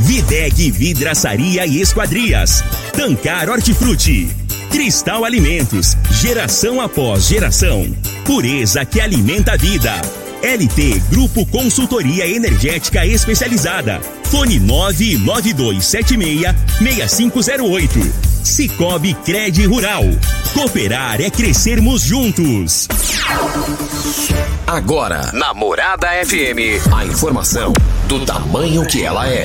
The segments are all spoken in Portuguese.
Videg Vidraçaria e Esquadrias. Tancar Hortifruti. Cristal Alimentos. Geração após geração. Pureza que alimenta a vida. LT Grupo Consultoria Energética Especializada. Fone 99276-6508. Cicobi Cred Rural. Cooperar é crescermos juntos. Agora, na Morada FM, a informação do tamanho que ela é.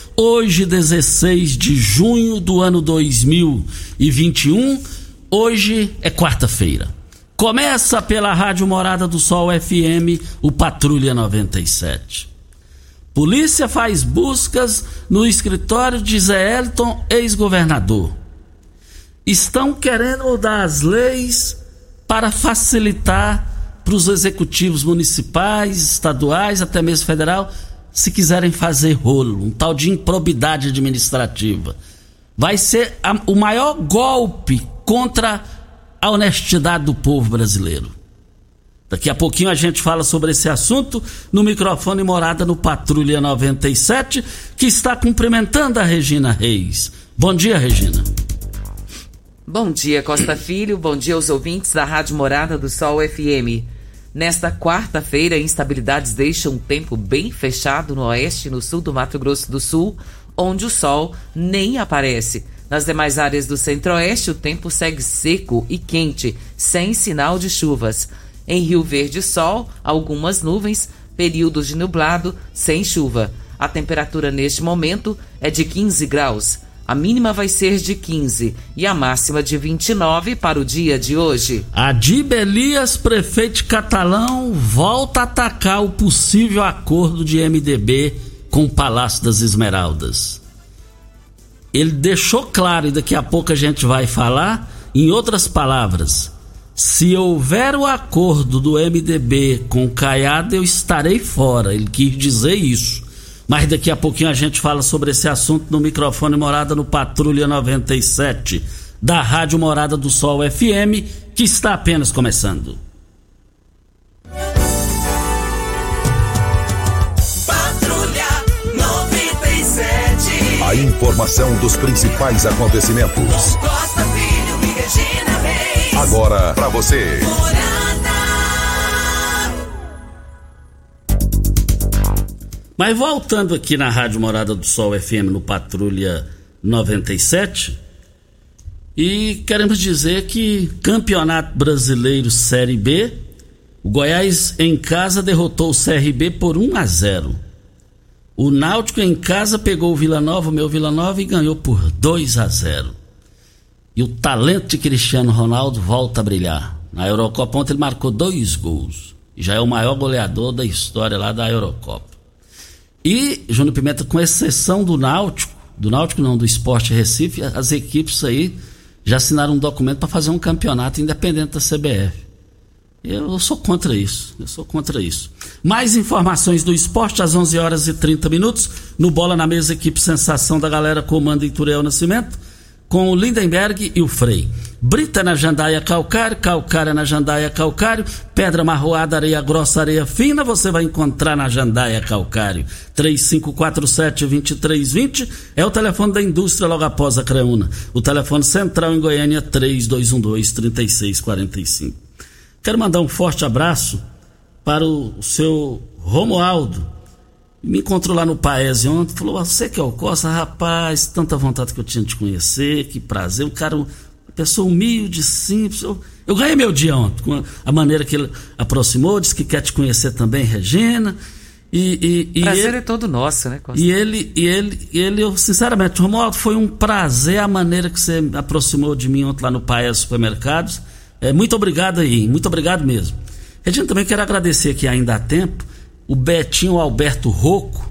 Hoje, 16 de junho do ano 2021. Hoje é quarta-feira. Começa pela Rádio Morada do Sol FM, o Patrulha 97. Polícia faz buscas no escritório de Zé Elton, ex-governador. Estão querendo mudar as leis para facilitar para os executivos municipais, estaduais, até mesmo federal, se quiserem fazer rolo, um tal de improbidade administrativa. Vai ser a, o maior golpe contra a honestidade do povo brasileiro. Daqui a pouquinho a gente fala sobre esse assunto no microfone Morada no Patrulha 97, que está cumprimentando a Regina Reis. Bom dia, Regina. Bom dia, Costa Filho. Bom dia aos ouvintes da Rádio Morada do Sol FM. Nesta quarta-feira, instabilidades deixam um tempo bem fechado no oeste e no sul do Mato Grosso do Sul, onde o sol nem aparece. Nas demais áreas do centro-oeste, o tempo segue seco e quente, sem sinal de chuvas. Em Rio Verde, sol, algumas nuvens, períodos de nublado, sem chuva. A temperatura neste momento é de 15 graus. A mínima vai ser de 15 e a máxima de 29 para o dia de hoje. Adib Elias, prefeito Catalão, volta a atacar o possível acordo de MDB com o Palácio das Esmeraldas. Ele deixou claro, e daqui a pouco a gente vai falar, em outras palavras, se houver o acordo do MDB com Caiado, eu estarei fora. Ele quis dizer isso. Mas daqui a pouquinho a gente fala sobre esse assunto no microfone Morada no Patrulha 97, da Rádio Morada do Sol FM, que está apenas começando. Patrulha 97. A informação dos principais acontecimentos. Costa Filho e Regina Reis. Agora para você. Mas voltando aqui na Rádio Morada do Sol FM no Patrulha 97, e queremos dizer que Campeonato Brasileiro Série B, o Goiás em casa derrotou o CRB por 1 a 0. O Náutico em casa pegou o Vila Nova, o meu Vila Nova, e ganhou por 2 a 0. E o talento de Cristiano Ronaldo volta a brilhar. Na Eurocopa ontem ele marcou dois gols. E já é o maior goleador da história lá da Eurocopa. E, Júnior Pimenta, com exceção do Náutico, do Náutico não, do Esporte Recife, as equipes aí já assinaram um documento para fazer um campeonato independente da CBF. Eu sou contra isso, eu sou contra isso. Mais informações do esporte às 11 horas e 30 minutos. No Bola na Mesa, equipe Sensação da galera comanda Ituriel Nascimento. Com o Lindenberg e o Frei. Brita na jandaia calcário, calcária na jandaia calcário, pedra marroada, areia grossa, areia fina, você vai encontrar na jandaia calcário. 3547-2320 é o telefone da indústria logo após a Creuna. O telefone central em Goiânia 3212-3645. Quero mandar um forte abraço para o seu Romualdo. Me encontrou lá no Paese ontem, falou: Você que é o Costa, rapaz, tanta vontade que eu tinha de te conhecer, que prazer. O cara pessoa humilde, simples. Eu, eu ganhei meu dia ontem, com a, a, maneira que ele aproximou, disse que quer te conhecer também, Regina. E, e, prazer ele, é todo nosso, né, Costa? E ele, e ele, e ele, eu, sinceramente, Romualdo, foi um prazer a maneira que você aproximou de mim ontem lá no Paes Supermercados. É, muito obrigado aí, muito obrigado mesmo. Regina, também quero agradecer aqui ainda há tempo o Betinho Alberto Rocco,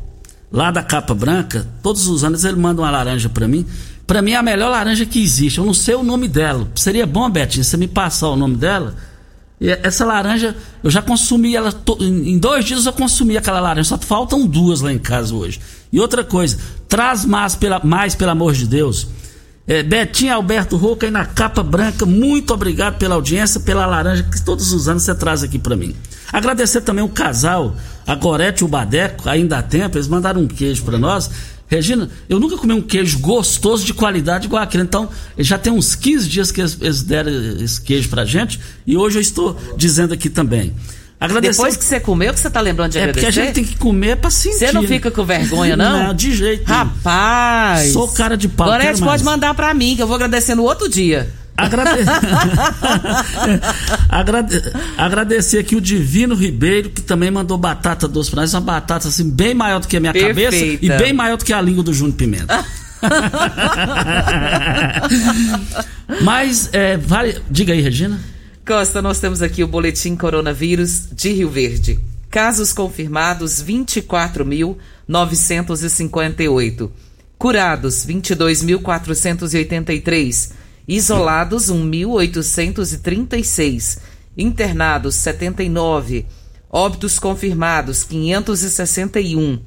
lá da Capa Branca, todos os anos ele manda uma laranja para mim. Para mim é a melhor laranja que existe. Eu não sei o nome dela. Seria bom, Betinho, você me passar o nome dela. E essa laranja, eu já consumi ela. To... Em dois dias eu consumi aquela laranja. Só faltam duas lá em casa hoje. E outra coisa, traz mais, pela, mais pelo amor de Deus. É, Betinho Alberto Roca aí na capa branca, muito obrigado pela audiência, pela laranja que todos os anos você traz aqui para mim. Agradecer também o casal, a Gorete e o Badeco, ainda há tempo, eles mandaram um queijo para nós. Regina, eu nunca comi um queijo gostoso de qualidade igual aquele. Então, já tem uns 15 dias que eles deram esse queijo pra gente e hoje eu estou dizendo aqui também. Agradecer... Depois que você comeu, que você tá lembrando de agradecer? É porque a gente tem que comer pra sentir. Você não fica com vergonha, não? Não, de jeito Rapaz! Sou cara de pau. Agora gente pode mandar pra mim, que eu vou agradecer no outro dia. Agrade... Agrade... Agradecer aqui o Divino Ribeiro, que também mandou batata doce pra nós. Uma batata assim, bem maior do que a minha Perfeita. cabeça e bem maior do que a língua do Júnior Pimenta. Mas, é, vale... diga aí, Regina. Costa, nós temos aqui o boletim coronavírus de Rio Verde. Casos confirmados 24.958. Curados 22.483. Isolados, 1.836. Internados, 79. Óbitos confirmados, 561.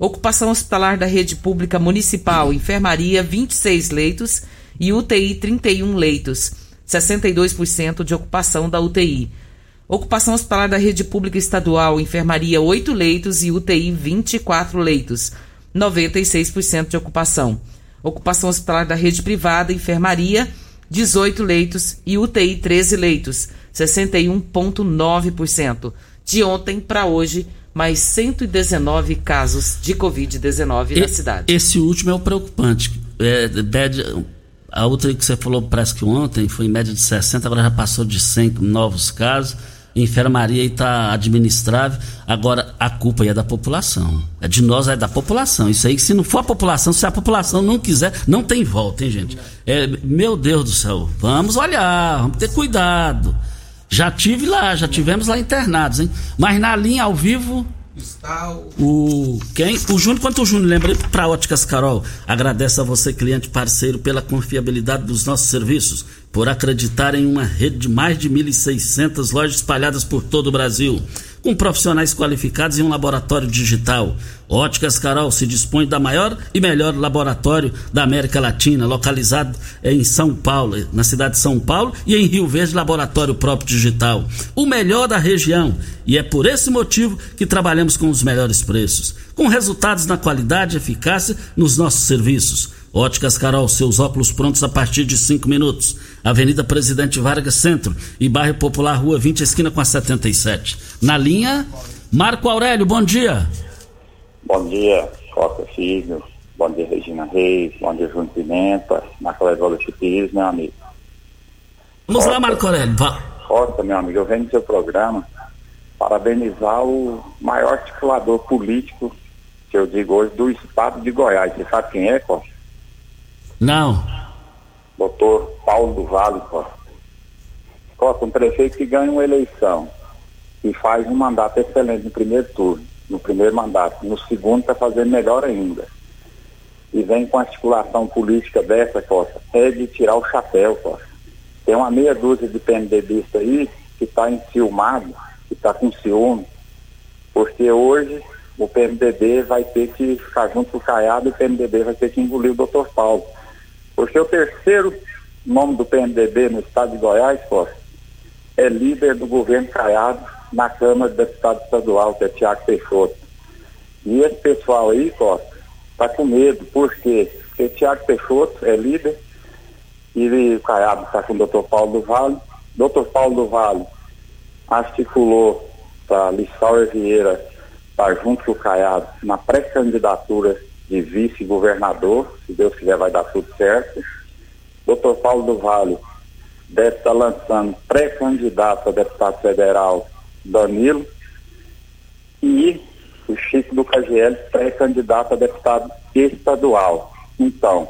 Ocupação hospitalar da rede pública municipal, enfermaria, 26 leitos e UTI, 31 leitos. 62% de ocupação da UTI. Ocupação hospitalar da rede pública estadual, enfermaria, 8 leitos e UTI, 24 leitos. 96% de ocupação. Ocupação hospitalar da rede privada, enfermaria, 18 leitos e UTI 13 leitos, 61,9%. De ontem para hoje, mais 119 casos de Covid-19 na cidade. Esse último é o preocupante. É, a outra que você falou parece que ontem foi em média de 60, agora já passou de 100 novos casos enfermaria está administrável. Agora, a culpa aí é da população. É de nós, é da população. Isso aí, se não for a população, se a população não quiser, não tem volta, hein, gente? É, meu Deus do céu, vamos olhar, vamos ter cuidado. Já tive lá, já tivemos lá internados, hein? Mas na linha ao vivo, Está o... Quem? O Júnior, quanto o Júnior lembra para Óticas Carol, agradece a você, cliente parceiro, pela confiabilidade dos nossos serviços, por acreditar em uma rede de mais de 1.600 lojas espalhadas por todo o Brasil com profissionais qualificados e um laboratório digital. Óticas Carol se dispõe da maior e melhor laboratório da América Latina, localizado em São Paulo, na cidade de São Paulo, e em Rio Verde, laboratório próprio digital. O melhor da região. E é por esse motivo que trabalhamos com os melhores preços, com resultados na qualidade e eficácia nos nossos serviços. Óticas Carol, seus óculos prontos a partir de 5 minutos. Avenida Presidente Vargas Centro e Bairro Popular, Rua 20, esquina com a 77. Na linha, Marco Aurélio, bom dia. Bom dia, Costa Filho. Bom dia, Regina Reis. Bom dia, Júnior Pimenta. Marco Aurélio Pires, meu amigo. Vamos Costa, lá, Marco Aurélio. Vá. Costa, meu amigo, eu venho no seu programa parabenizar o maior articulador político, que eu digo hoje, do estado de Goiás. Você sabe quem é, Costa? Não. Doutor Paulo do Vale Costa. Costa, um prefeito que ganha uma eleição e faz um mandato excelente no primeiro turno, no primeiro mandato, no segundo está fazendo melhor ainda. E vem com articulação política dessa, Costa, é de tirar o chapéu, Costa. Tem uma meia dúzia de PMDBistas aí que está enciumado, que está com ciúme, porque hoje o PMDB vai ter que ficar junto com o Caiado e o PMDB vai ter que engolir o doutor Paulo. Porque o terceiro nome do PMDB no estado de Goiás, Costa, é líder do governo Caiado na Câmara de Deputado Estadual, que é Tiago Peixoto. E esse pessoal aí, Costa, está com medo. Por quê? Porque Tiago Peixoto é líder e o Caiado está com o doutor Paulo do Vale. Doutor Paulo do Vale articulou para Lissauer Vieira estar junto com o Caiado na pré-candidatura de vice-governador, se Deus quiser vai dar tudo certo. Doutor Paulo do Vale deve estar lançando pré-candidato a deputado federal Danilo e o Chico do KGL pré-candidato a deputado estadual. Então,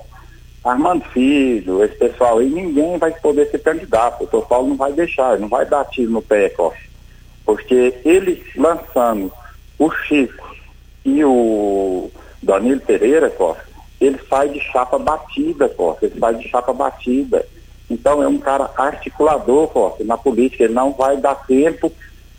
Armando Filho, esse pessoal aí, ninguém vai poder ser candidato. O doutor Paulo não vai deixar, não vai dar tiro no pé. Porque ele lançando o Chico e o Danilo Pereira, Costa, ele sai de chapa batida, Costa, ele sai de chapa batida. Então é um cara articulador, Costa, na política, ele não vai dar tempo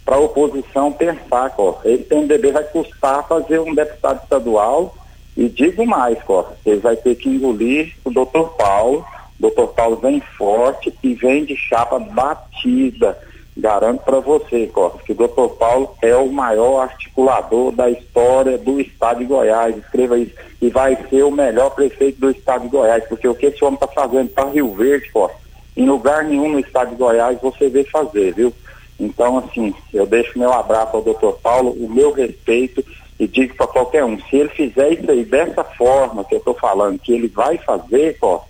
para a oposição pensar, Costa. Ele tem um dever, vai custar fazer um deputado estadual e digo mais, Costa, ele vai ter que engolir o doutor Paulo. O doutor Paulo vem forte e vem de chapa batida. Garanto para você, Costa, que o doutor Paulo é o maior articulador da história do estado de Goiás. Escreva isso. E vai ser o melhor prefeito do estado de Goiás, porque o que esse homem está fazendo para Rio Verde, Costa, em lugar nenhum no estado de Goiás você vê fazer, viu? Então, assim, eu deixo meu abraço ao doutor Paulo, o meu respeito e digo para qualquer um, se ele fizer isso aí dessa forma que eu estou falando, que ele vai fazer, ó,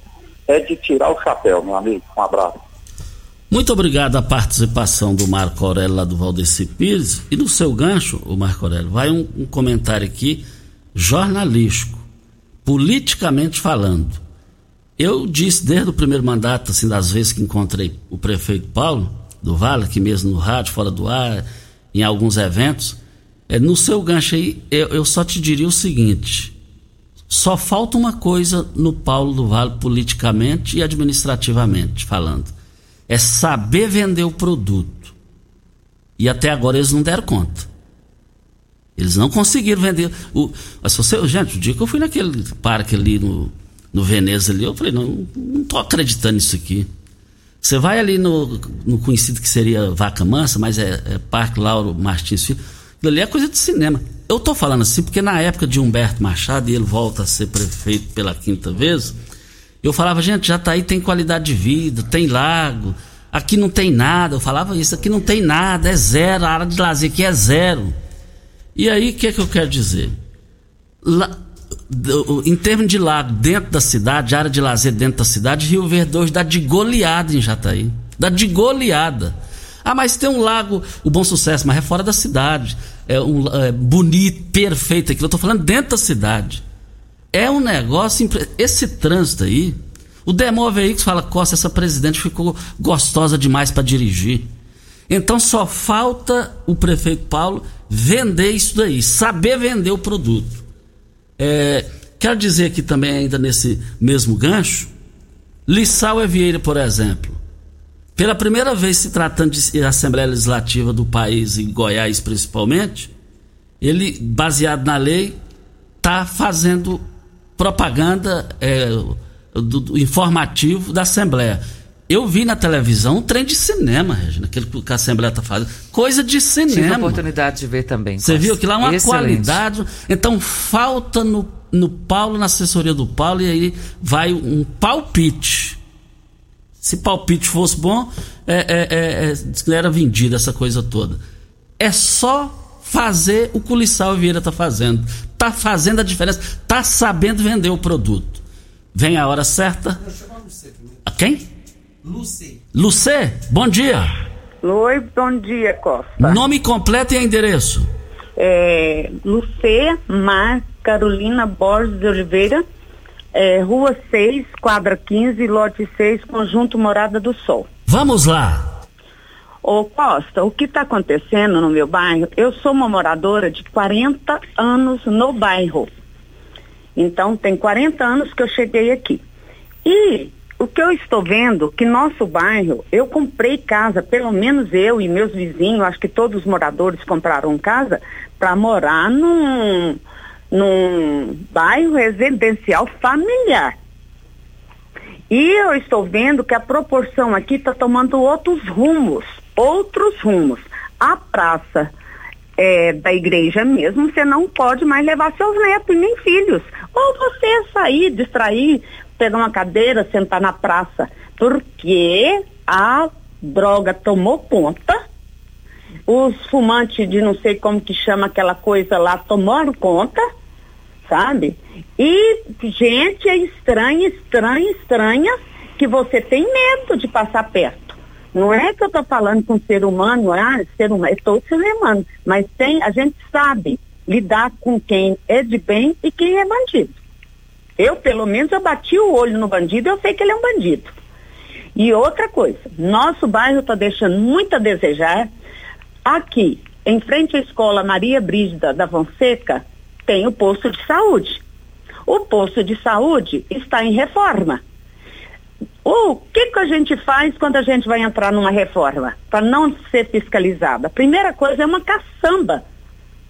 é de tirar o chapéu, meu amigo. Um abraço. Muito obrigado a participação do Marco Aurélio lá do Valdeci Pires. E no seu gancho, o Marco Aurélio, vai um, um comentário aqui jornalístico, politicamente falando. Eu disse desde o primeiro mandato, assim, das vezes que encontrei o prefeito Paulo do Vale, aqui mesmo no rádio, fora do ar, em alguns eventos, é, no seu gancho aí, eu, eu só te diria o seguinte: só falta uma coisa no Paulo do Vale, politicamente e administrativamente falando. É saber vender o produto. E até agora eles não deram conta. Eles não conseguiram vender. O, mas você, gente, o dia que eu fui naquele parque ali no, no Veneza ali, eu falei, não, não tô acreditando nisso aqui. Você vai ali no, no conhecido que seria Vaca Mansa, mas é, é Parque Lauro Martins Filho. Ali é coisa de cinema. Eu tô falando assim porque na época de Humberto Machado, e ele volta a ser prefeito pela quinta vez, eu falava, gente, já tá tem qualidade de vida, tem lago, aqui não tem nada. Eu falava isso, aqui não tem nada, é zero, a área de lazer aqui é zero. E aí, o que é que eu quero dizer? Em termos de lago dentro da cidade, área de lazer dentro da cidade, Rio Verde hoje dá de goleada em Jataí. Dá de goleada. Ah, mas tem um lago, o Bom Sucesso, mas é fora da cidade é, um, é, bonito, perfeito aquilo. Eu tô falando dentro da cidade. É um negócio. Esse trânsito aí. O Demol Veículos fala: Costa, essa presidente ficou gostosa demais para dirigir. Então só falta o prefeito Paulo vender isso daí, saber vender o produto. É, quero dizer aqui também, ainda nesse mesmo gancho, Lissau e Vieira, por exemplo. Pela primeira vez se tratando de Assembleia Legislativa do país, em Goiás principalmente, ele, baseado na lei, está fazendo propaganda é, do, do, informativo da Assembleia. Eu vi na televisão um trem de cinema, Regina, aquele que a Assembleia está fazendo. Coisa de cinema. Tive a oportunidade de ver também. Você viu que lá é uma Excelente. qualidade. Então falta no, no Paulo, na assessoria do Paulo, e aí vai um palpite se palpite fosse bom, é, é, é, é era vendida essa coisa toda. É só fazer o que o Lissau Vieira está fazendo. Está fazendo a diferença. Está sabendo vender o produto. Vem a hora certa. A quem? Lucê. Lucê, bom dia. Oi, bom dia, Costa. Nome completo e endereço. É, Lucê Mar Carolina Borges de Oliveira, é, Rua 6, quadra 15, lote 6, conjunto Morada do Sol. Vamos lá. Ô Costa, o que está acontecendo no meu bairro? Eu sou uma moradora de 40 anos no bairro. Então, tem 40 anos que eu cheguei aqui. E o que eu estou vendo, que nosso bairro, eu comprei casa, pelo menos eu e meus vizinhos, acho que todos os moradores compraram casa, para morar num num bairro residencial familiar. E eu estou vendo que a proporção aqui está tomando outros rumos, outros rumos. A praça é, da igreja mesmo, você não pode mais levar seus netos nem filhos. Ou você sair, distrair, pegar uma cadeira, sentar na praça. Porque a droga tomou conta, os fumantes de não sei como que chama aquela coisa lá tomaram conta, sabe? E gente é estranha, estranha, estranha, que você tem medo de passar perto. Não é que eu estou falando com ser humano, ah, ser humano, todo ser humano, mas tem, a gente sabe lidar com quem é de bem e quem é bandido. Eu, pelo menos, eu bati o olho no bandido, eu sei que ele é um bandido. E outra coisa, nosso bairro está deixando muito a desejar. Aqui, em frente à escola Maria Brígida da Fonseca, tem o posto de saúde. O posto de saúde está em reforma. O que, que a gente faz quando a gente vai entrar numa reforma? Para não ser fiscalizada. Primeira coisa é uma caçamba.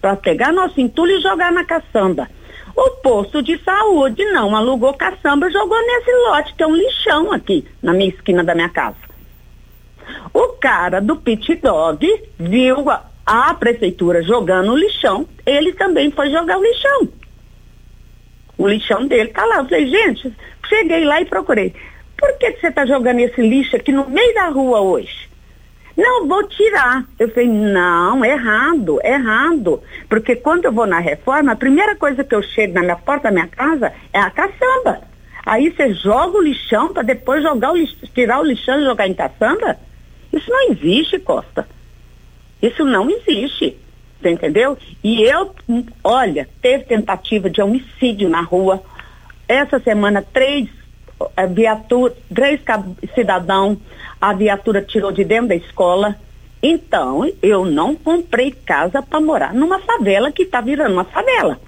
Para pegar nosso entulho e jogar na caçamba. O posto de saúde não alugou caçamba, jogou nesse lote, que é um lixão aqui, na minha esquina da minha casa. O cara do pit dog viu a, a prefeitura jogando o lixão, ele também foi jogar o lixão. O lixão dele tá lá. Eu falei, gente, cheguei lá e procurei. Por que, você está jogando esse lixo aqui no meio da rua hoje? Não, vou tirar. Eu falei, não, errado, errado. Porque quando eu vou na reforma, a primeira coisa que eu chego na minha porta da minha casa é a caçamba. Aí você joga o lixão para depois jogar o lixo, tirar o lixão e jogar em caçamba? Isso não existe, Costa. Isso não existe. Você entendeu? E eu, olha, teve tentativa de homicídio na rua. Essa semana, três uh, viatura, três cidadãos a viatura tirou de dentro da escola. Então, eu não comprei casa para morar numa favela que está virando uma favela.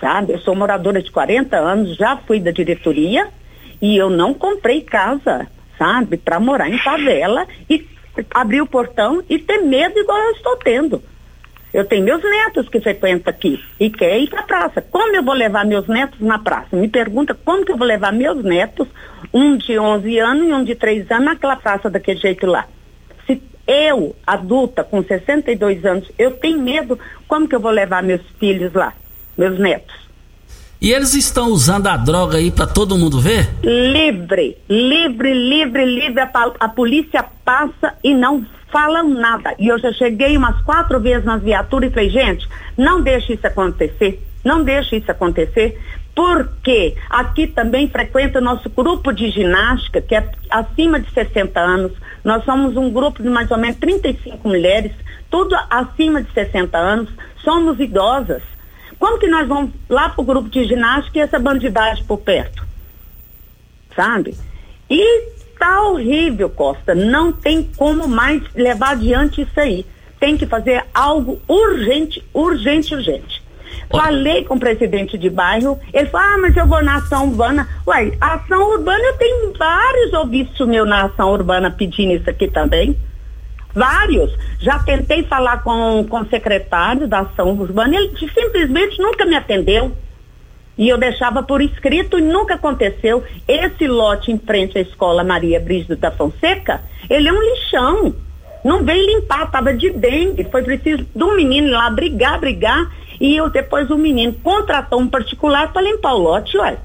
Sabe? Eu sou moradora de 40 anos, já fui da diretoria e eu não comprei casa, sabe, para morar em favela e abrir o portão e ter medo igual eu estou tendo. Eu tenho meus netos que frequentam aqui e querem ir para a praça. Como eu vou levar meus netos na praça? Me pergunta como que eu vou levar meus netos, um de 11 anos e um de 3 anos, naquela praça daquele jeito lá. Se eu, adulta, com 62 anos, eu tenho medo, como que eu vou levar meus filhos lá, meus netos? E eles estão usando a droga aí para todo mundo ver? Livre, livre, livre, livre. A, a polícia passa e não falam nada. E eu já cheguei umas quatro vezes nas viaturas e falei, gente, não deixe isso acontecer, não deixe isso acontecer, porque aqui também frequenta o nosso grupo de ginástica, que é acima de 60 anos. Nós somos um grupo de mais ou menos 35 mulheres, tudo acima de 60 anos, somos idosas. Como que nós vamos lá para o grupo de ginástica e essa bandidagem por perto? Sabe? E Tá horrível, Costa. Não tem como mais levar adiante isso aí. Tem que fazer algo urgente, urgente, urgente. Falei com o presidente de bairro, ele falou, ah, mas eu vou na ação urbana. Uai, ação urbana, eu tenho vários ouvintes meu na ação urbana pedindo isso aqui também. Vários. Já tentei falar com, com o secretário da ação urbana, ele simplesmente nunca me atendeu e eu deixava por escrito e nunca aconteceu. Esse lote em frente à escola Maria Brígida da Fonseca, ele é um lixão. Não veio limpar, estava de dengue. Foi preciso de um menino lá brigar, brigar. E eu, depois o menino contratou um particular para limpar o lote, ué.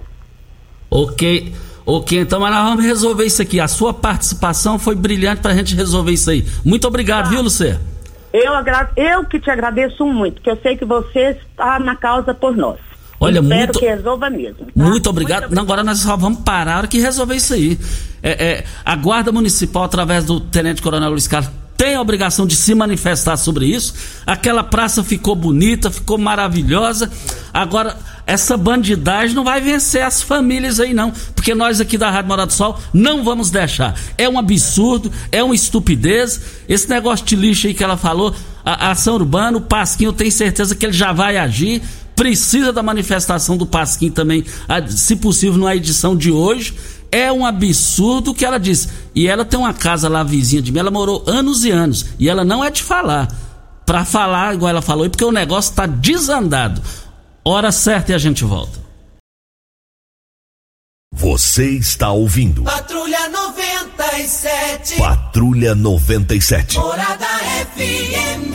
Ok. Ok, então mas nós vamos resolver isso aqui. A sua participação foi brilhante para a gente resolver isso aí. Muito obrigado, viu, Lucê? Eu, eu que te agradeço muito, porque eu sei que você está na causa por nós. Olha, Espero muito, que resolva mesmo. Tá? Muito obrigado. Muito Não, agora nós só vamos parar que resolver isso aí. É, é, a Guarda Municipal, através do Tenente Coronel Luiz Carlos, tem a obrigação de se manifestar sobre isso. Aquela praça ficou bonita, ficou maravilhosa. Agora, essa bandidagem não vai vencer as famílias aí, não. Porque nós aqui da Rádio Morado do Sol não vamos deixar. É um absurdo, é uma estupidez. Esse negócio de lixo aí que ela falou, a, a ação urbana, o Pasquinho, eu tenho certeza que ele já vai agir precisa da manifestação do Pasquim também, se possível, na edição de hoje. É um absurdo o que ela disse. E ela tem uma casa lá vizinha de mim, ela morou anos e anos. E ela não é de falar. Para falar, igual ela falou, porque o negócio está desandado. Hora certa e a gente volta. Você está ouvindo Patrulha 97. Patrulha 97. Morada FM.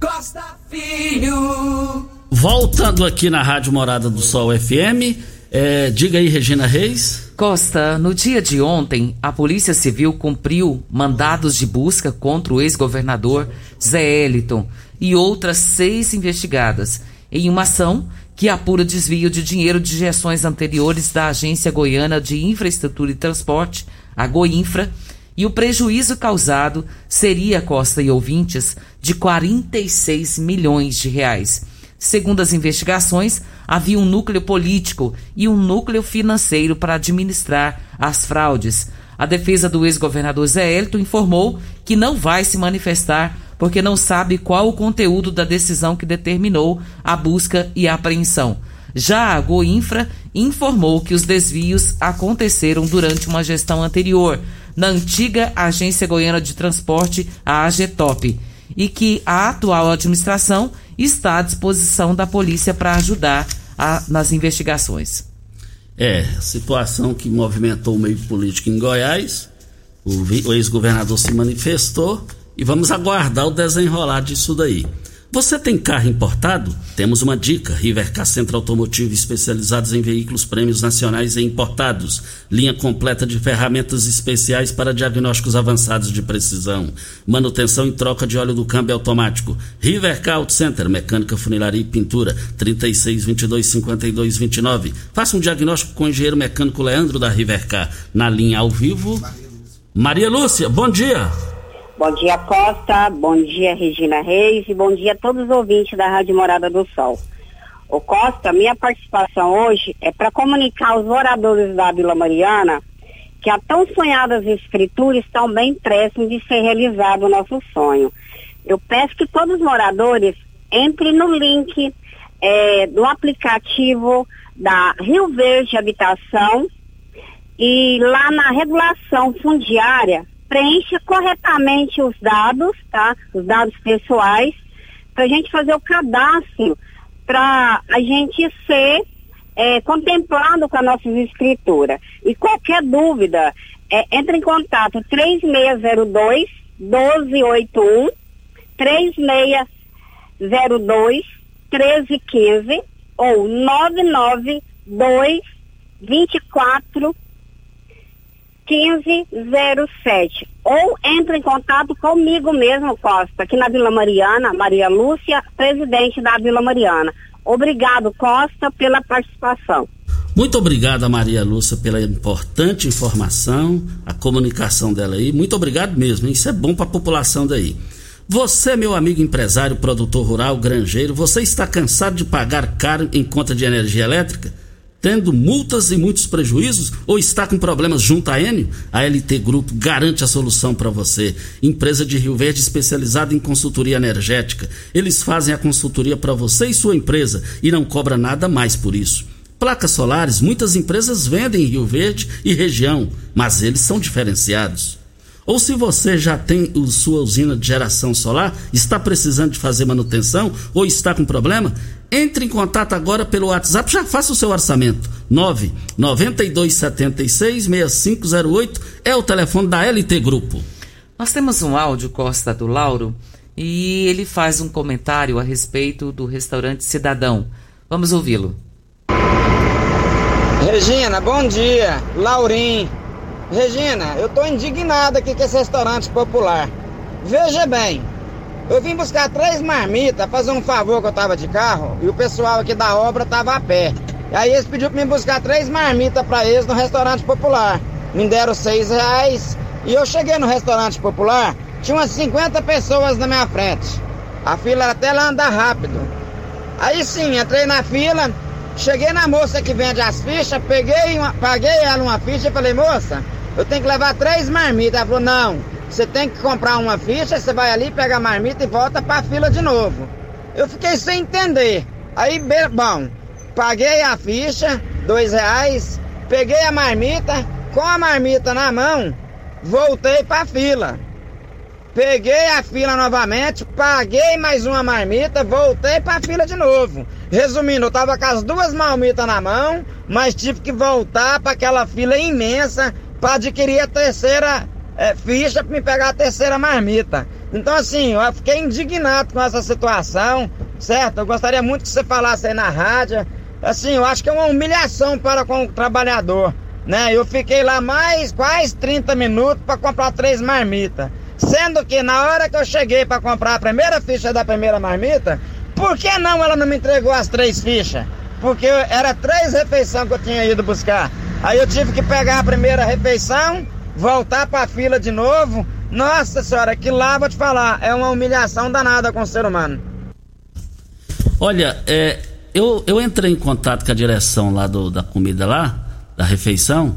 Costa Filho. Voltando aqui na Rádio Morada do Sol FM, é, diga aí, Regina Reis. Costa, no dia de ontem, a Polícia Civil cumpriu mandados de busca contra o ex-governador Zé Eliton e outras seis investigadas em uma ação que apura desvio de dinheiro de gestões anteriores da Agência Goiana de Infraestrutura e Transporte, a Goinfra, e o prejuízo causado seria, Costa e ouvintes, de 46 milhões de reais. Segundo as investigações, havia um núcleo político e um núcleo financeiro para administrar as fraudes. A defesa do ex-governador Zé Hélito informou que não vai se manifestar porque não sabe qual o conteúdo da decisão que determinou a busca e a apreensão. Já a Goinfra informou que os desvios aconteceram durante uma gestão anterior, na antiga Agência Goiana de Transporte, a AGTOP, e que a atual administração está à disposição da polícia para ajudar a, nas investigações. É, situação que movimentou o meio político em Goiás. O, o ex-governador se manifestou e vamos aguardar o desenrolar disso daí. Você tem carro importado? Temos uma dica: Rivercar Centro Automotivo especializados em veículos prêmios nacionais e importados. Linha completa de ferramentas especiais para diagnósticos avançados de precisão. Manutenção e troca de óleo do câmbio automático. Rivercar Auto Center, mecânica, funilaria e pintura. 36 22 52 29. Faça um diagnóstico com o engenheiro mecânico Leandro da Rivercar. Na linha ao vivo. Maria Lúcia, bom dia. Bom dia, Costa. Bom dia, Regina Reis. E bom dia a todos os ouvintes da Rádio Morada do Sol. O Costa, minha participação hoje é para comunicar aos moradores da Vila Mariana que a tão sonhadas escrituras estão bem próximas de ser realizado o nosso sonho. Eu peço que todos os moradores entrem no link é, do aplicativo da Rio Verde Habitação e lá na regulação fundiária preencha corretamente os dados, tá? Os dados pessoais, para a gente fazer o cadastro, para a gente ser é, contemplado com a nossa escritura. E qualquer dúvida, é, entre em contato 3602 1281 3602 1315 ou 992 24 1507. Ou entre em contato comigo mesmo, Costa, aqui na Vila Mariana, Maria Lúcia, presidente da Vila Mariana. Obrigado, Costa, pela participação. Muito obrigado Maria Lúcia pela importante informação, a comunicação dela aí. Muito obrigado mesmo, isso é bom para a população daí. Você, meu amigo empresário, produtor rural, granjeiro, você está cansado de pagar caro em conta de energia elétrica? Tendo multas e muitos prejuízos ou está com problemas junto à Enio? A LT Grupo garante a solução para você. Empresa de Rio Verde especializada em consultoria energética. Eles fazem a consultoria para você e sua empresa e não cobra nada mais por isso. Placas solares, muitas empresas vendem em Rio Verde e região, mas eles são diferenciados. Ou se você já tem sua usina de geração solar, está precisando de fazer manutenção ou está com problema, entre em contato agora pelo WhatsApp, já faça o seu orçamento. 992766508 é o telefone da LT Grupo. Nós temos um áudio, Costa, do Lauro, e ele faz um comentário a respeito do restaurante Cidadão. Vamos ouvi-lo. Regina, bom dia. Laurim. Regina, eu tô indignado aqui com esse restaurante popular. Veja bem, eu vim buscar três marmitas, fazer um favor que eu tava de carro, e o pessoal aqui da obra tava a pé. E aí eles pediram pra mim buscar três marmitas pra eles no restaurante popular. Me deram seis reais. E eu cheguei no restaurante popular, tinha umas 50 pessoas na minha frente. A fila era até lá andar rápido. Aí sim, entrei na fila, cheguei na moça que vende as fichas, peguei uma, paguei ela uma ficha e falei, moça, eu tenho que levar três marmitas. Ela falou, não, você tem que comprar uma ficha, você vai ali, pega a marmita e volta para a fila de novo. Eu fiquei sem entender. Aí, bom, paguei a ficha, dois reais, peguei a marmita, com a marmita na mão, voltei para a fila. peguei a fila novamente, paguei mais uma marmita, voltei pra fila de novo. Resumindo, eu tava com as duas marmitas na mão, mas tive que voltar para aquela fila imensa para adquirir a terceira é, ficha para me pegar a terceira marmita. Então assim, eu fiquei indignado com essa situação, certo? Eu gostaria muito que você falasse aí na rádio. Assim, eu acho que é uma humilhação para com o trabalhador, né? Eu fiquei lá mais quase 30 minutos para comprar três marmitas. Sendo que na hora que eu cheguei para comprar a primeira ficha da primeira marmita, por que não ela não me entregou as três fichas? Porque era três refeições que eu tinha ido buscar. Aí eu tive que pegar a primeira refeição, voltar para a fila de novo. Nossa senhora, que lá vou te falar, é uma humilhação danada com o ser humano. Olha, é, eu, eu entrei em contato com a direção lá do, da comida lá, da refeição,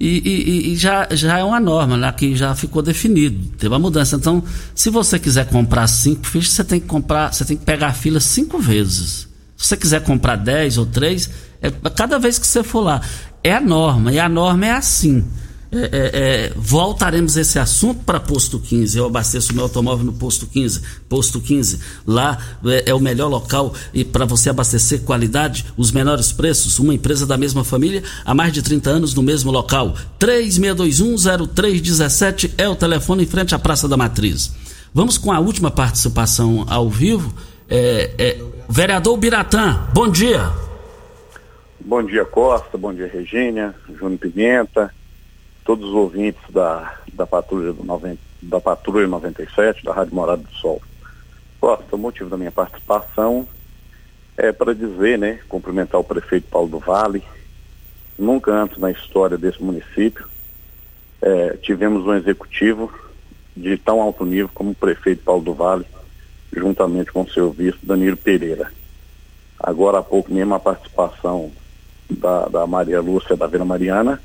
e, e, e, já, já é uma norma lá que já ficou definido. Teve uma mudança. Então, se você quiser comprar cinco fichas, você tem que comprar, você tem que pegar a fila cinco vezes. Se você quiser comprar dez ou três, é cada vez que você for lá. É a norma, e a norma é assim. É, é, é, voltaremos esse assunto para posto 15. Eu abasteço meu automóvel no posto 15. Posto 15, lá é, é o melhor local e para você abastecer qualidade, os menores preços. Uma empresa da mesma família há mais de 30 anos no mesmo local. 36210317 é o telefone em frente à Praça da Matriz. Vamos com a última participação ao vivo. É, é, vereador Biratã, bom dia. Bom dia, Costa. Bom dia, Regina, Júnior Pimenta todos os ouvintes da, da, patrulha, do 90, da Patrulha 97, da Rádio Morada do Sol. O motivo da minha participação é para dizer, né, cumprimentar o prefeito Paulo do Vale. Nunca antes na história desse município é, tivemos um executivo de tão alto nível como o prefeito Paulo do Vale, juntamente com seu vice Danilo Pereira. Agora há pouco mesmo a participação da, da Maria Lúcia da Vila Mariana,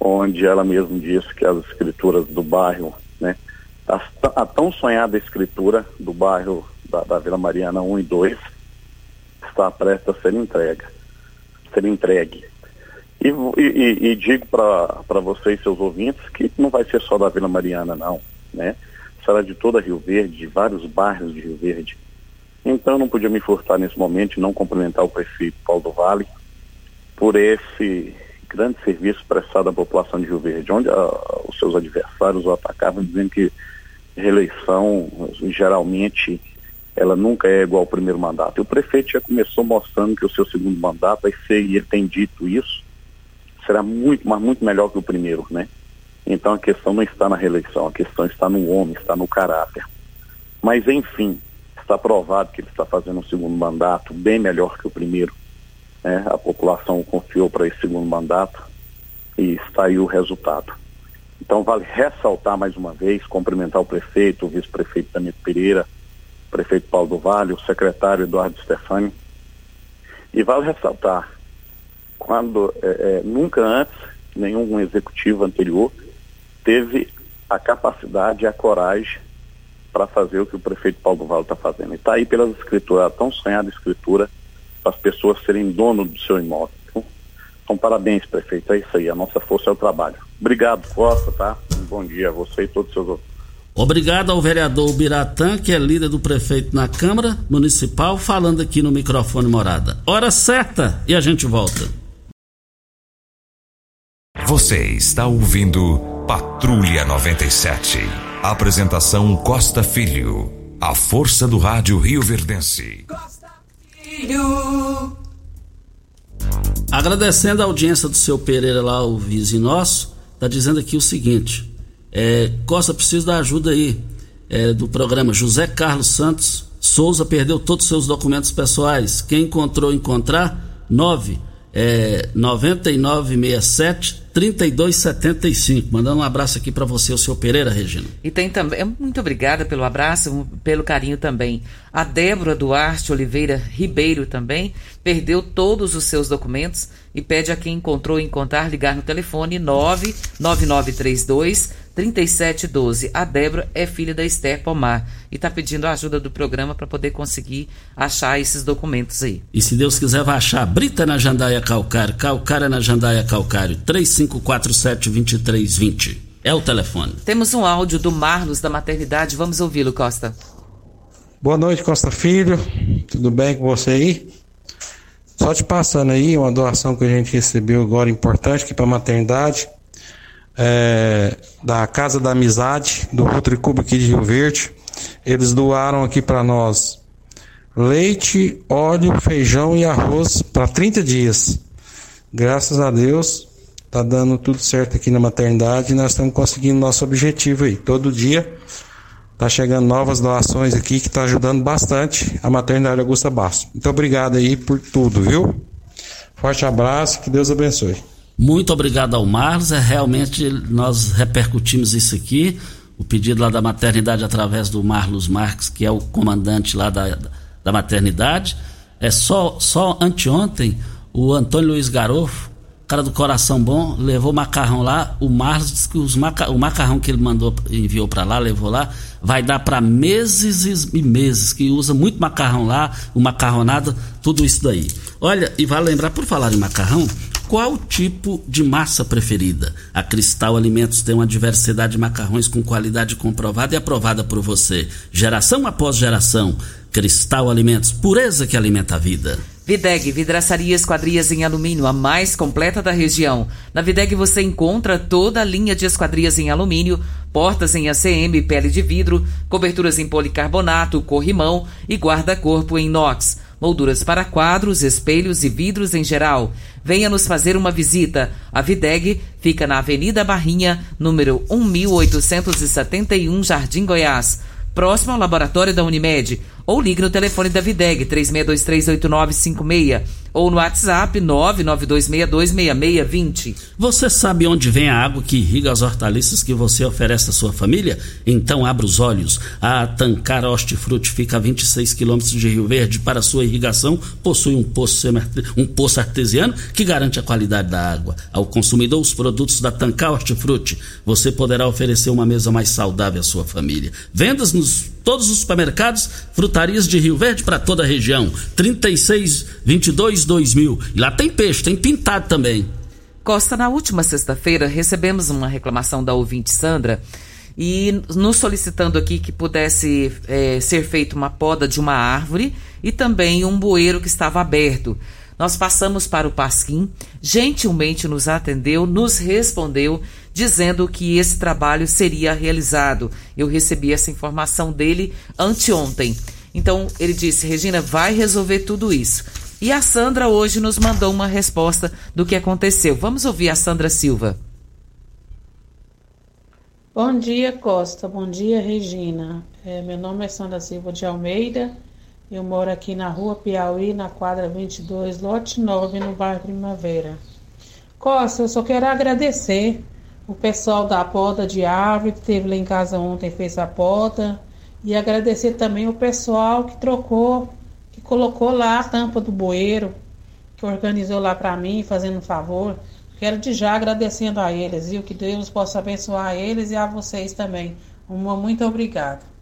onde ela mesma disse que as escrituras do bairro, né, a, a tão sonhada escritura do bairro da, da, Vila Mariana 1 e 2 está prestes a ser entregue. Ser entregue. E, e, e digo para vocês, seus ouvintes, que não vai ser só da Vila Mariana, não. Né? Será de toda Rio Verde, de vários bairros de Rio Verde. Então eu não podia me furtar nesse momento e não cumprimentar o prefeito Paulo do Vale por esse grande serviço prestado à população de Rio Verde, onde a, ah, os seus adversários o atacavam dizendo que reeleição geralmente ela nunca é igual ao primeiro mandato. E o prefeito já começou mostrando que o seu segundo mandato vai ser, e ele tem dito isso, será muito, mas muito melhor que o primeiro, né? Então a questão não está na reeleição, a questão está no homem, está no caráter. Mas enfim, está provado que ele está fazendo um segundo mandato bem melhor que o primeiro né? A população confiou para esse segundo mandato e está aí o resultado. Então vale ressaltar mais uma vez, cumprimentar o prefeito, o vice-prefeito Danilo Pereira, o prefeito Paulo do Vale, o secretário Eduardo Stefani. E vale ressaltar, quando é, é, nunca antes nenhum executivo anterior teve a capacidade e a coragem para fazer o que o prefeito Paulo do Vale está fazendo. E está aí pelas escrituras, a tão sonhada escritura para as pessoas serem dono do seu imóvel. Então, parabéns, prefeito. É isso aí. A nossa força é o trabalho. Obrigado, Costa, tá? Um bom dia a você e todos os seus outros. Obrigado ao vereador Biratã, que é líder do prefeito na Câmara Municipal, falando aqui no microfone morada. Hora certa e a gente volta. Você está ouvindo Patrulha 97. Apresentação Costa Filho. A força do rádio Rio Verdense. Costa Agradecendo a audiência do seu Pereira lá, o vizinho nosso, tá dizendo aqui o seguinte: é, Costa precisa da ajuda aí é, do programa. José Carlos Santos Souza perdeu todos os seus documentos pessoais. Quem encontrou encontrar 9 é, 9967 3275. Mandando um abraço aqui para você, o seu Pereira, Regina. E tem também, muito obrigada pelo abraço, pelo carinho também. A Débora Duarte Oliveira Ribeiro também perdeu todos os seus documentos e pede a quem encontrou encontrar ligar no telefone 99932 3712. A Débora é filha da Esther Pomar e está pedindo a ajuda do programa para poder conseguir achar esses documentos aí. E se Deus quiser, vai achar Brita na Jandaia Calcário, Calcária na Jandaia Calcário, 3547-2320. é o telefone. Temos um áudio do Marlos da maternidade, vamos ouvi-lo, Costa. Boa noite, Costa Filho. Tudo bem com você aí? Só te passando aí uma doação que a gente recebeu agora importante aqui para a maternidade. É, da Casa da Amizade, do Rotary Clube aqui de Rio Verde. Eles doaram aqui para nós leite, óleo, feijão e arroz para 30 dias. Graças a Deus, tá dando tudo certo aqui na maternidade e nós estamos conseguindo nosso objetivo aí. Todo dia tá chegando novas doações aqui que está ajudando bastante a maternidade Augusta Basso. Muito obrigado aí por tudo, viu? Forte abraço, que Deus abençoe. Muito obrigado ao Marlos, é realmente nós repercutimos isso aqui, o pedido lá da maternidade através do Marlos Marques, que é o comandante lá da, da maternidade. É só só anteontem o Antônio Luiz Garofo cara do coração bom, levou macarrão lá. O Marlos disse que os maca, o macarrão que ele mandou, enviou para lá, levou lá, vai dar para meses e meses, que usa muito macarrão lá, o macarronado, tudo isso daí. Olha, e vale lembrar, por falar em macarrão, qual tipo de massa preferida? A Cristal Alimentos tem uma diversidade de macarrões com qualidade comprovada e aprovada por você, geração após geração. Cristal Alimentos, pureza que alimenta a vida. Videg, vidraçaria esquadrias em alumínio, a mais completa da região. Na Videg você encontra toda a linha de esquadrias em alumínio, portas em ACM, pele de vidro, coberturas em policarbonato, corrimão e guarda-corpo em inox. Molduras para quadros, espelhos e vidros em geral. Venha nos fazer uma visita. A Videg fica na Avenida Barrinha, número 1871, Jardim Goiás próximo ao laboratório da Unimed, ou ligue no telefone da Videg 36238956 ou no WhatsApp 992626620. Você sabe onde vem a água que irriga as hortaliças que você oferece à sua família? Então abra os olhos. A Tancar Hortifruti fica a 26 quilômetros de Rio Verde. Para sua irrigação, possui um poço, um poço artesiano que garante a qualidade da água. Ao consumidor, os produtos da Tancar Hortifruti, você poderá oferecer uma mesa mais saudável à sua família. Vendas nos todos os supermercados, frutarias de Rio Verde para toda a região. 36 22 2000. E lá tem peixe, tem pintado também. Costa, na última sexta-feira recebemos uma reclamação da ouvinte Sandra e nos solicitando aqui que pudesse é, ser feita uma poda de uma árvore e também um bueiro que estava aberto. Nós passamos para o Pasquim, gentilmente nos atendeu, nos respondeu, dizendo que esse trabalho seria realizado. Eu recebi essa informação dele anteontem. Então ele disse: Regina, vai resolver tudo isso. E a Sandra hoje nos mandou uma resposta do que aconteceu. Vamos ouvir a Sandra Silva. Bom dia, Costa. Bom dia, Regina. É, meu nome é Sandra Silva de Almeida eu moro aqui na rua Piauí, na quadra 22, lote 9, no bairro Primavera. Costa, eu só quero agradecer o pessoal da poda de árvore que teve lá em casa ontem, fez a poda. E agradecer também o pessoal que trocou, que colocou lá a tampa do bueiro, que organizou lá para mim, fazendo um favor. Quero de já agradecendo a eles, viu? Que Deus possa abençoar eles e a vocês também. Uma muito obrigada.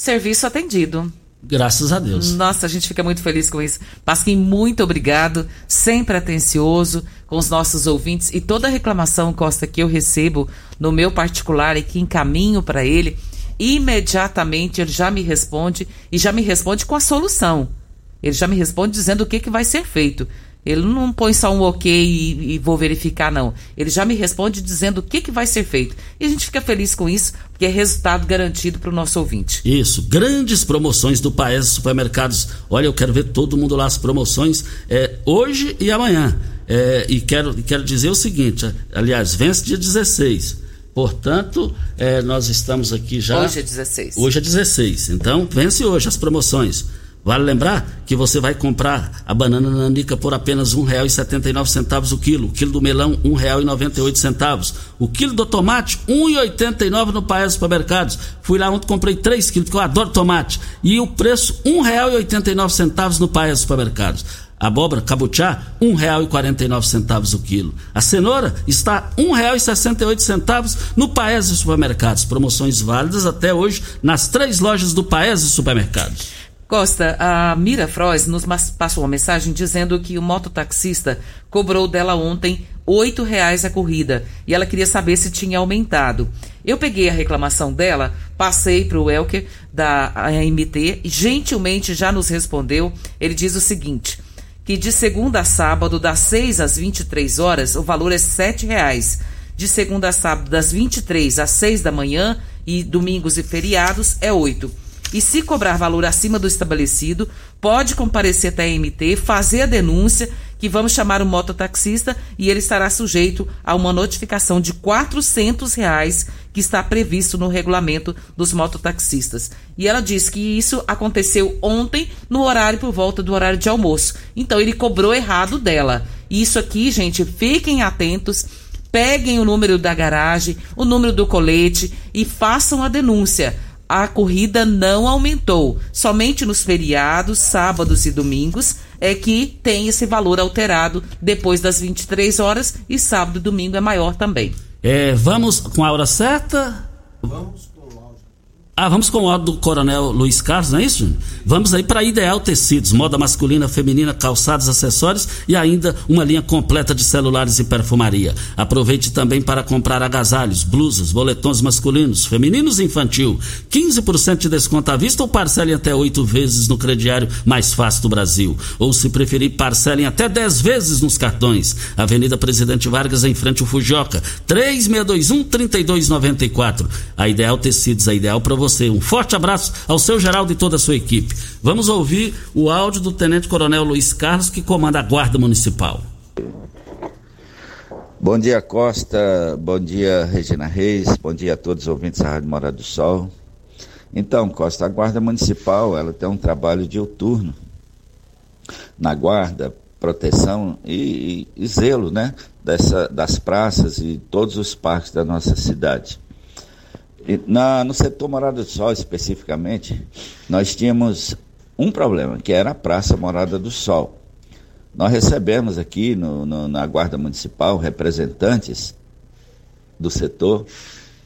Serviço atendido. Graças a Deus. Nossa, a gente fica muito feliz com isso. Pasquim, muito obrigado. Sempre atencioso com os nossos ouvintes. E toda reclamação, Costa, que eu recebo no meu particular e que encaminho para ele, imediatamente ele já me responde e já me responde com a solução. Ele já me responde dizendo o que, que vai ser feito. Ele não põe só um ok e, e, vou verificar, não. Ele já me responde dizendo o que, que vai ser feito. E a gente fica feliz com isso, porque é resultado garantido para o nosso ouvinte. Isso, grandes promoções do Paes Supermercados. Olha, eu quero ver todo mundo lá, as promoções é, hoje e amanhã. É, e quero, quero dizer o seguinte: aliás, vence dia 16. Portanto, é, nós estamos aqui já. Hoje é 16. Hoje é 16. Então, vence hoje as promoções. Vale lembrar que você vai comprar a banana nanica por apenas R$ 1,79 o quilo. O quilo do melão, R$ 1,98. O quilo do tomate, R$ 1,89 no Paes Supermercados. Fui lá ontem, comprei 3 quilos, porque eu adoro tomate. E o preço, R$ 1,89 no Paes Supermercados. A abóbora cabuchá, R$ 1,49 o quilo. A cenoura está R$ 1,68 no Paes Supermercados. Promoções válidas até hoje nas três lojas do Paes Supermercados. Costa, a Mira Frois nos passou uma mensagem dizendo que o mototaxista cobrou dela ontem oito reais a corrida e ela queria saber se tinha aumentado. Eu peguei a reclamação dela, passei para o Elker da AMT gentilmente já nos respondeu. Ele diz o seguinte: que de segunda a sábado, das 6 às 23 horas, o valor é R$ reais. De segunda a sábado, das 23 às 6 da manhã e domingos e feriados, é 8 e, se cobrar valor acima do estabelecido, pode comparecer até a MT, fazer a denúncia, que vamos chamar o mototaxista e ele estará sujeito a uma notificação de R$ reais que está previsto no regulamento dos mototaxistas. E ela diz que isso aconteceu ontem no horário por volta do horário de almoço. Então ele cobrou errado dela. Isso aqui, gente, fiquem atentos. Peguem o número da garagem, o número do colete e façam a denúncia a corrida não aumentou. Somente nos feriados, sábados e domingos é que tem esse valor alterado depois das 23 horas e sábado e domingo é maior também. É, vamos com a hora certa? Vamos ah, vamos com o do Coronel Luiz Carlos, não é isso? Vamos aí para Ideal Tecidos, moda masculina, feminina, calçados, acessórios e ainda uma linha completa de celulares e perfumaria. Aproveite também para comprar agasalhos, blusas, boletons masculinos, femininos e infantil. 15% de desconto à vista ou parcelem até oito vezes no crediário mais fácil do Brasil. Ou se preferir, parcelem até 10 vezes nos cartões. Avenida Presidente Vargas, em frente ao Fujoca. 3621-3294. A Ideal Tecidos, a ideal para você você. Um forte abraço ao seu Geraldo e toda a sua equipe. Vamos ouvir o áudio do Tenente Coronel Luiz Carlos, que comanda a Guarda Municipal. Bom dia, Costa. Bom dia, Regina Reis. Bom dia a todos os ouvintes da Rádio Morada do Sol. Então, Costa, a Guarda Municipal ela tem um trabalho diuturno na guarda, proteção e, e, e zelo né, dessa, das praças e todos os parques da nossa cidade. Na, no setor Morada do Sol, especificamente, nós tínhamos um problema, que era a Praça Morada do Sol. Nós recebemos aqui no, no, na Guarda Municipal representantes do setor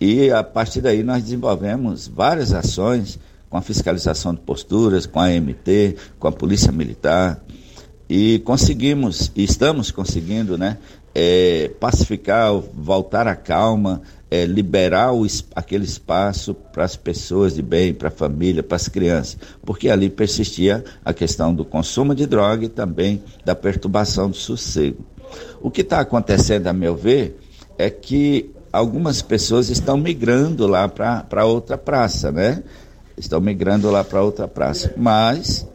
e a partir daí nós desenvolvemos várias ações com a fiscalização de posturas, com a AMT, com a Polícia Militar e conseguimos, e estamos conseguindo, né, é, pacificar, voltar à calma, é, liberar o, aquele espaço para as pessoas de bem, para a família, para as crianças, porque ali persistia a questão do consumo de droga e também da perturbação do sossego. O que está acontecendo, a meu ver, é que algumas pessoas estão migrando lá para outra praça, né? Estão migrando lá para outra praça. Mas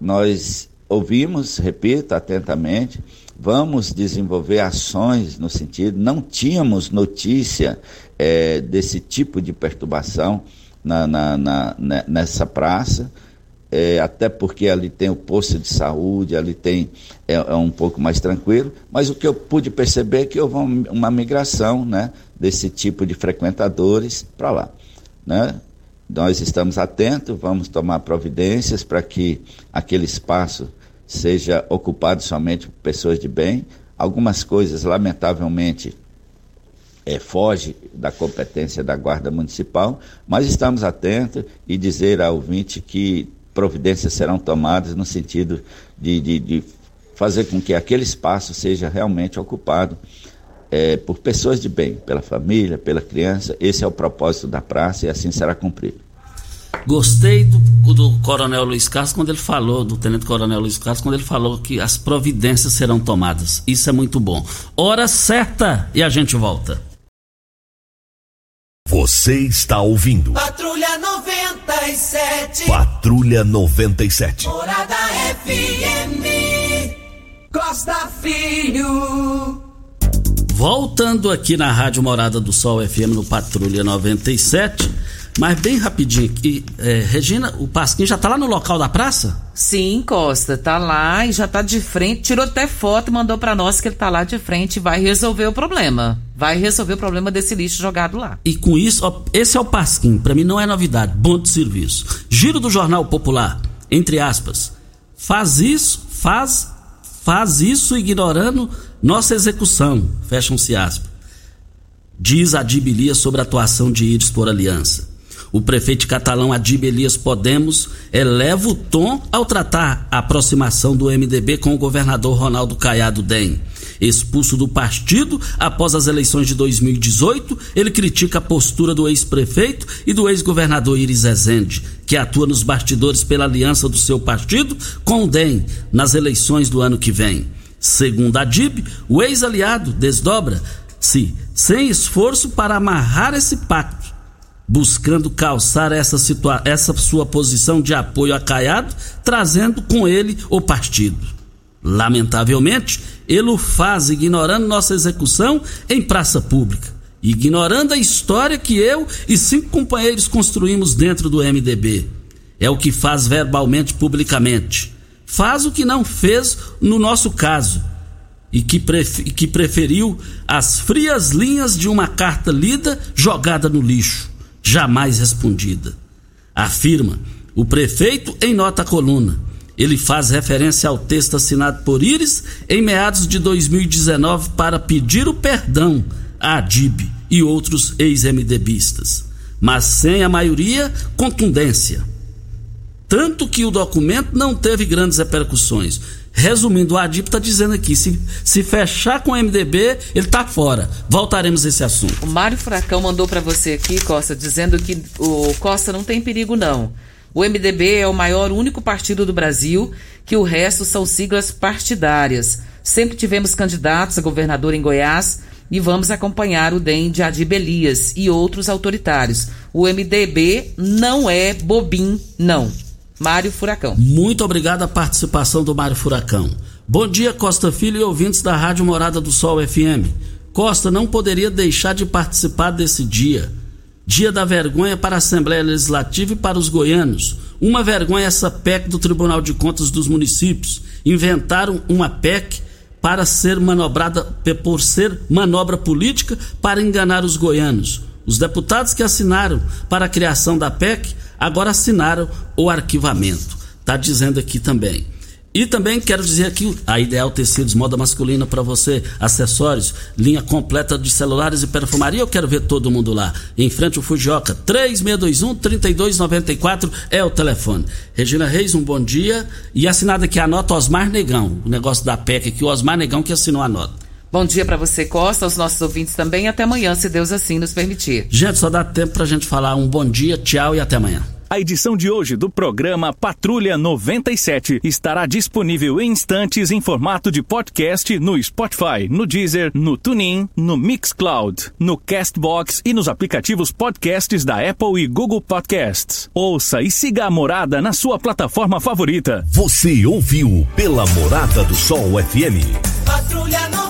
nós ouvimos, repito atentamente, vamos desenvolver ações no sentido, não tínhamos notícia é, desse tipo de perturbação na, na, na né, nessa praça, é, até porque ali tem o posto de saúde, ali tem é, é, um pouco mais tranquilo, mas o que eu pude perceber é que houve uma, migração né, desse tipo de frequentadores para lá. Né? Nós estamos atentos, vamos tomar providências para que aquele espaço seja ocupado somente por pessoas de bem. Algumas coisas, lamentavelmente, é, foge da competência da Guarda Municipal, mas estamos atentos e dizer ao ouvinte que providências serão tomadas no sentido de, de, de fazer com que aquele espaço seja realmente ocupado é, por pessoas de bem, pela família, pela criança. Esse é o propósito da praça e assim será cumprido. Gostei do, do, Coronel Luiz Carlos quando ele falou, do Tenente Coronel Luiz Carlos, quando ele falou que as providências serão tomadas. Isso é muito bom. Hora certa e a gente volta. Você está ouvindo. Patrulha 97. Patrulha 97. Morada FM. Costa Filho. Voltando aqui na Rádio Morada do Sol FM no Patrulha 97. Mas bem rapidinho aqui, é, Regina, o Pasquim já tá lá no local da praça? Sim, Costa, tá lá e já tá de frente, tirou até foto e mandou para nós que ele tá lá de frente e vai resolver o problema. Vai resolver o problema desse lixo jogado lá. E com isso, ó, esse é o Pasquim, para mim não é novidade, bom de serviço. Giro do Jornal Popular, entre aspas, faz isso, faz, faz isso ignorando nossa execução, fecham-se aspas. Diz a Dibilia sobre a atuação de Íris por aliança. O prefeito catalão Adib Elias Podemos eleva o tom ao tratar a aproximação do MDB com o governador Ronaldo Caiado Dem. Expulso do partido após as eleições de 2018, ele critica a postura do ex-prefeito e do ex-governador Iris Ezende, que atua nos bastidores pela aliança do seu partido com o DEM nas eleições do ano que vem. Segundo a DIB, o ex-aliado desdobra-se sem esforço para amarrar esse pacto, buscando calçar essa, essa sua posição de apoio a Caiado, trazendo com ele o partido. Lamentavelmente, ele o faz ignorando nossa execução em praça pública, ignorando a história que eu e cinco companheiros construímos dentro do MDB. É o que faz verbalmente, publicamente. Faz o que não fez no nosso caso e que preferiu as frias linhas de uma carta lida jogada no lixo, jamais respondida. Afirma o prefeito em nota coluna ele faz referência ao texto assinado por Iris em meados de 2019 para pedir o perdão a Adib e outros ex-MDBistas, mas sem a maioria contundência. Tanto que o documento não teve grandes repercussões. Resumindo, o Adib está dizendo aqui: se, se fechar com o MDB, ele está fora. Voltaremos a esse assunto. O Mário Furacão mandou para você aqui, Costa, dizendo que o Costa não tem perigo, não. O MDB é o maior único partido do Brasil, que o resto são siglas partidárias. Sempre tivemos candidatos a governador em Goiás e vamos acompanhar o DEM de Adib Elias e outros autoritários. O MDB não é bobim, não. Mário Furacão. Muito obrigado a participação do Mário Furacão. Bom dia, Costa Filho e ouvintes da Rádio Morada do Sol FM. Costa não poderia deixar de participar desse dia. Dia da vergonha para a Assembleia Legislativa e para os goianos. Uma vergonha essa PEC do Tribunal de Contas dos Municípios. Inventaram uma PEC para ser manobrada por ser manobra política para enganar os goianos. Os deputados que assinaram para a criação da PEC agora assinaram o arquivamento. Está dizendo aqui também. E também quero dizer aqui a Ideal Tecidos Moda Masculina para você, acessórios, linha completa de celulares e perfumaria. Eu quero ver todo mundo lá. Em frente ao Fujioka, 3621 3294 é o telefone. Regina Reis, um bom dia. E assinado aqui a nota Osmar Negão, o negócio da PEC aqui, o Osmar Negão que assinou a nota. Bom dia para você, Costa, aos nossos ouvintes também. Até amanhã, se Deus assim nos permitir. Gente, só dá tempo para a gente falar um bom dia, tchau e até amanhã. A edição de hoje do programa Patrulha 97 estará disponível em instantes em formato de podcast no Spotify, no Deezer, no TuneIn, no Mixcloud, no Castbox e nos aplicativos podcasts da Apple e Google Podcasts. Ouça e siga a Morada na sua plataforma favorita. Você ouviu pela Morada do Sol FM. Patrulha 97.